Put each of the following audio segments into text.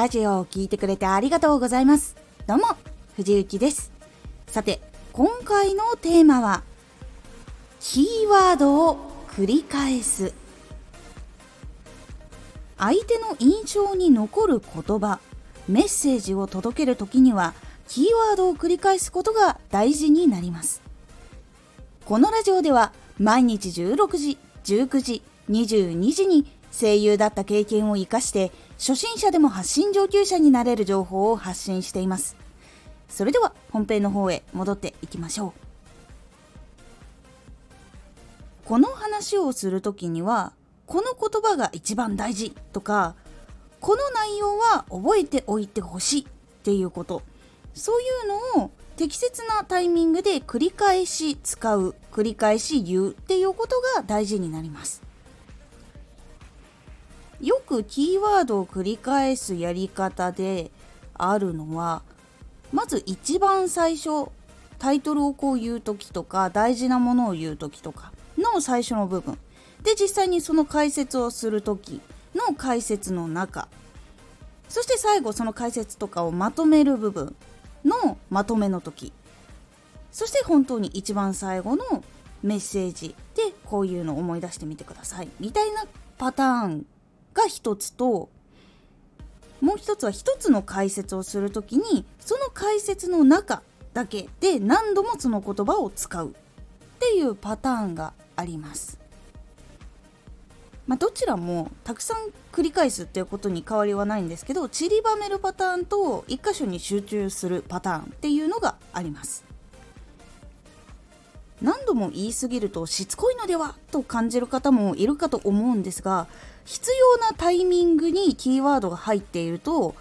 ラジオを聴いてくれてありがとうございます。どうも、藤幸です。さて、今回のテーマは、キーワードを繰り返す。相手の印象に残る言葉、メッセージを届けるときには、キーワードを繰り返すことが大事になります。このラジオでは、毎日16時、19時、22時に声優だった経験を活かして初心者でも発信上級者になれる情報を発信しています。それでは本編の方へ戻っていきましょう。この話をするときにはこの言葉が一番大事とかこの内容は覚えておいてほしいっていうこと。そういうのを適切なタイミングで繰り返し使う繰り返し言うっていうことが大事になります。よくキーワードを繰り返すやり方であるのはまず一番最初タイトルをこう言う時とか大事なものを言う時とかの最初の部分。で実際にその解説をする時の解説の中。そして最後その解説とかをまとめる部分のまとめの時。そして本当に一番最後のメッセージでこういうのを思い出してみてください。みたいなパターンが一つともう一つは一つの解説をする時にその解説の中だけで何度もその言葉を使うっていうパターンがあります。まあ、どちらもたくさん繰り返すっていうことに変わりはないんですけど散りばめるパターンと1箇所に集中するパターンっていうのがあります。何度も言い過ぎるとしつこいのではと感じる方もいるかと思うんですが必要なタイミングにキーワードが入っていると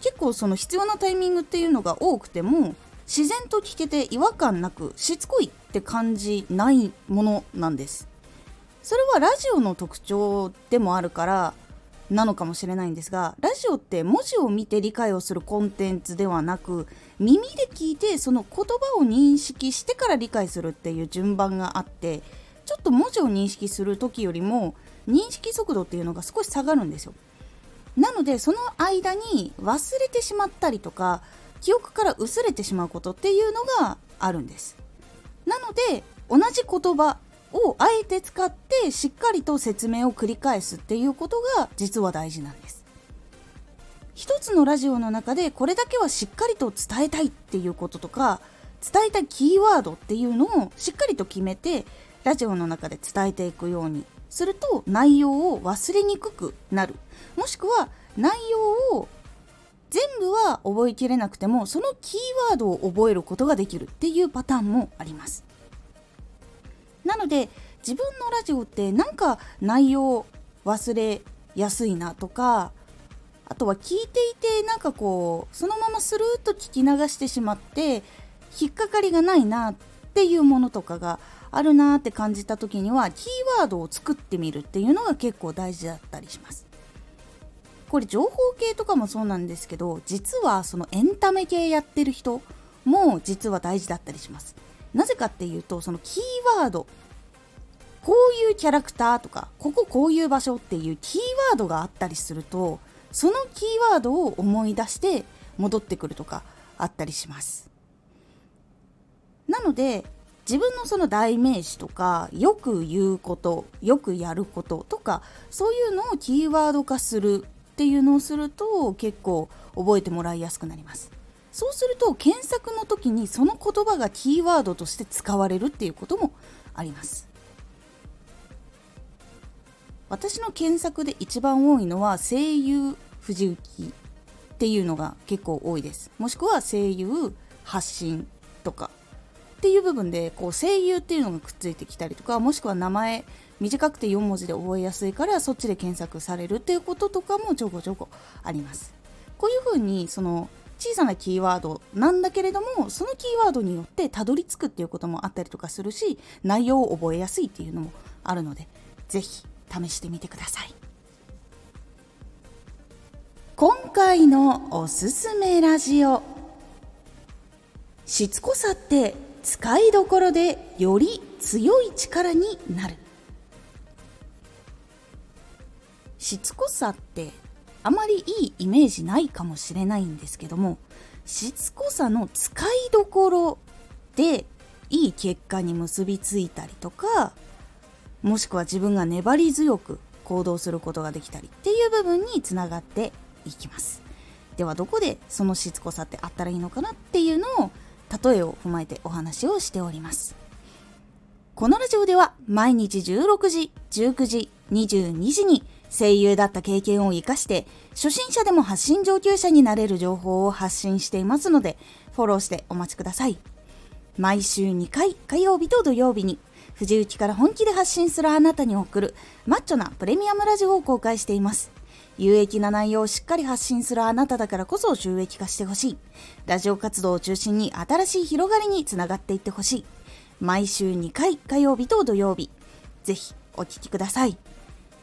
結構その必要なタイミングっていうのが多くても自然と聞けて違和感なくしつこいって感じないものなんです。それはラジオの特徴でもあるからなのかもしれないんですがラジオって文字を見て理解をするコンテンツではなく耳で聞いてその言葉を認識してから理解するっていう順番があってちょっと文字を認識する時よりも認識速度っていうのが少し下がるんですよ。なのでその間に忘れてしまったりとか記憶から薄れてしまうことっていうのがあるんです。なので同じ言葉をあえて使ってしっかりと説明を繰り返すっていうことが実は大事なんです。一つのラジオの中でこれだけはしっかりと伝えたいっていうこととか伝えたいキーワードっていうのをしっかりと決めてラジオの中で伝えていくようにすると内容を忘れにくくなる。もしくは内容を全部は覚えきれなくてもそのキーワードを覚えることができるっていうパターンもあります。なので自分のラジオってなんか内容忘れやすいなとかあとは聞いていてなんかこうそのままスルーッと聞き流してしまって引っかかりがないなっていうものとかがあるなって感じた時にはキーワードを作ってみるっていうのが結構大事だったりします。これ情報系とかもそうなんですけど実はそのエンタメ系やってる人も実は大事だったりします。なぜかっていうとそのキーワードこういうキャラクターとかこここういう場所っていうキーワードがあったりするとそのキーワードを思い出して戻ってくるとかあったりします。なので自分のその代名詞とかよく言うことよくやることとかそういうのをキーワード化するっていうのをすると結構覚えてもらいやすくなります。そうすると検索の時にその言葉がキーワードとして使われるっていうこともあります。私の検索で一番多いのは声優藤雪っていうのが結構多いです。もしくは声優発信とかっていう部分でこう声優っていうのがくっついてきたりとかもしくは名前短くて4文字で覚えやすいからそっちで検索されるっていうこととかもちょこちょこあります。こういうふうにその小さなキーワードなんだけれどもそのキーワードによってたどり着くっていうこともあったりとかするし内容を覚えやすいっていうのもあるので是非試してみてください。今回のおすすめラジオ。しつこさって使いどころでより強い力になる。しつこさってあまりいいイメージないかもしれないんですけどもしつこさの使いどころでいい結果に結びついたりとかもしくは自分が粘り強く行動することができたりっていう部分につながっていきます。ではどこでそのしつこさってあったらいいのかなっていうのを例えを踏まえてお話をしております。このラジオでは毎日16時、19時、22時に声優だった経験を活かして初心者でも発信上級者になれる情報を発信していますのでフォローしてお待ちください。毎週2回火曜日と土曜日に藤雪から本気で発信するあなたに送るマッチョなプレミアムラジオを公開しています。有益な内容をしっかり発信するあなただからこそ収益化してほしい。ラジオ活動を中心に新しい広がりにつながっていってほしい。毎週2回火曜日と土曜日ぜひお聴きください。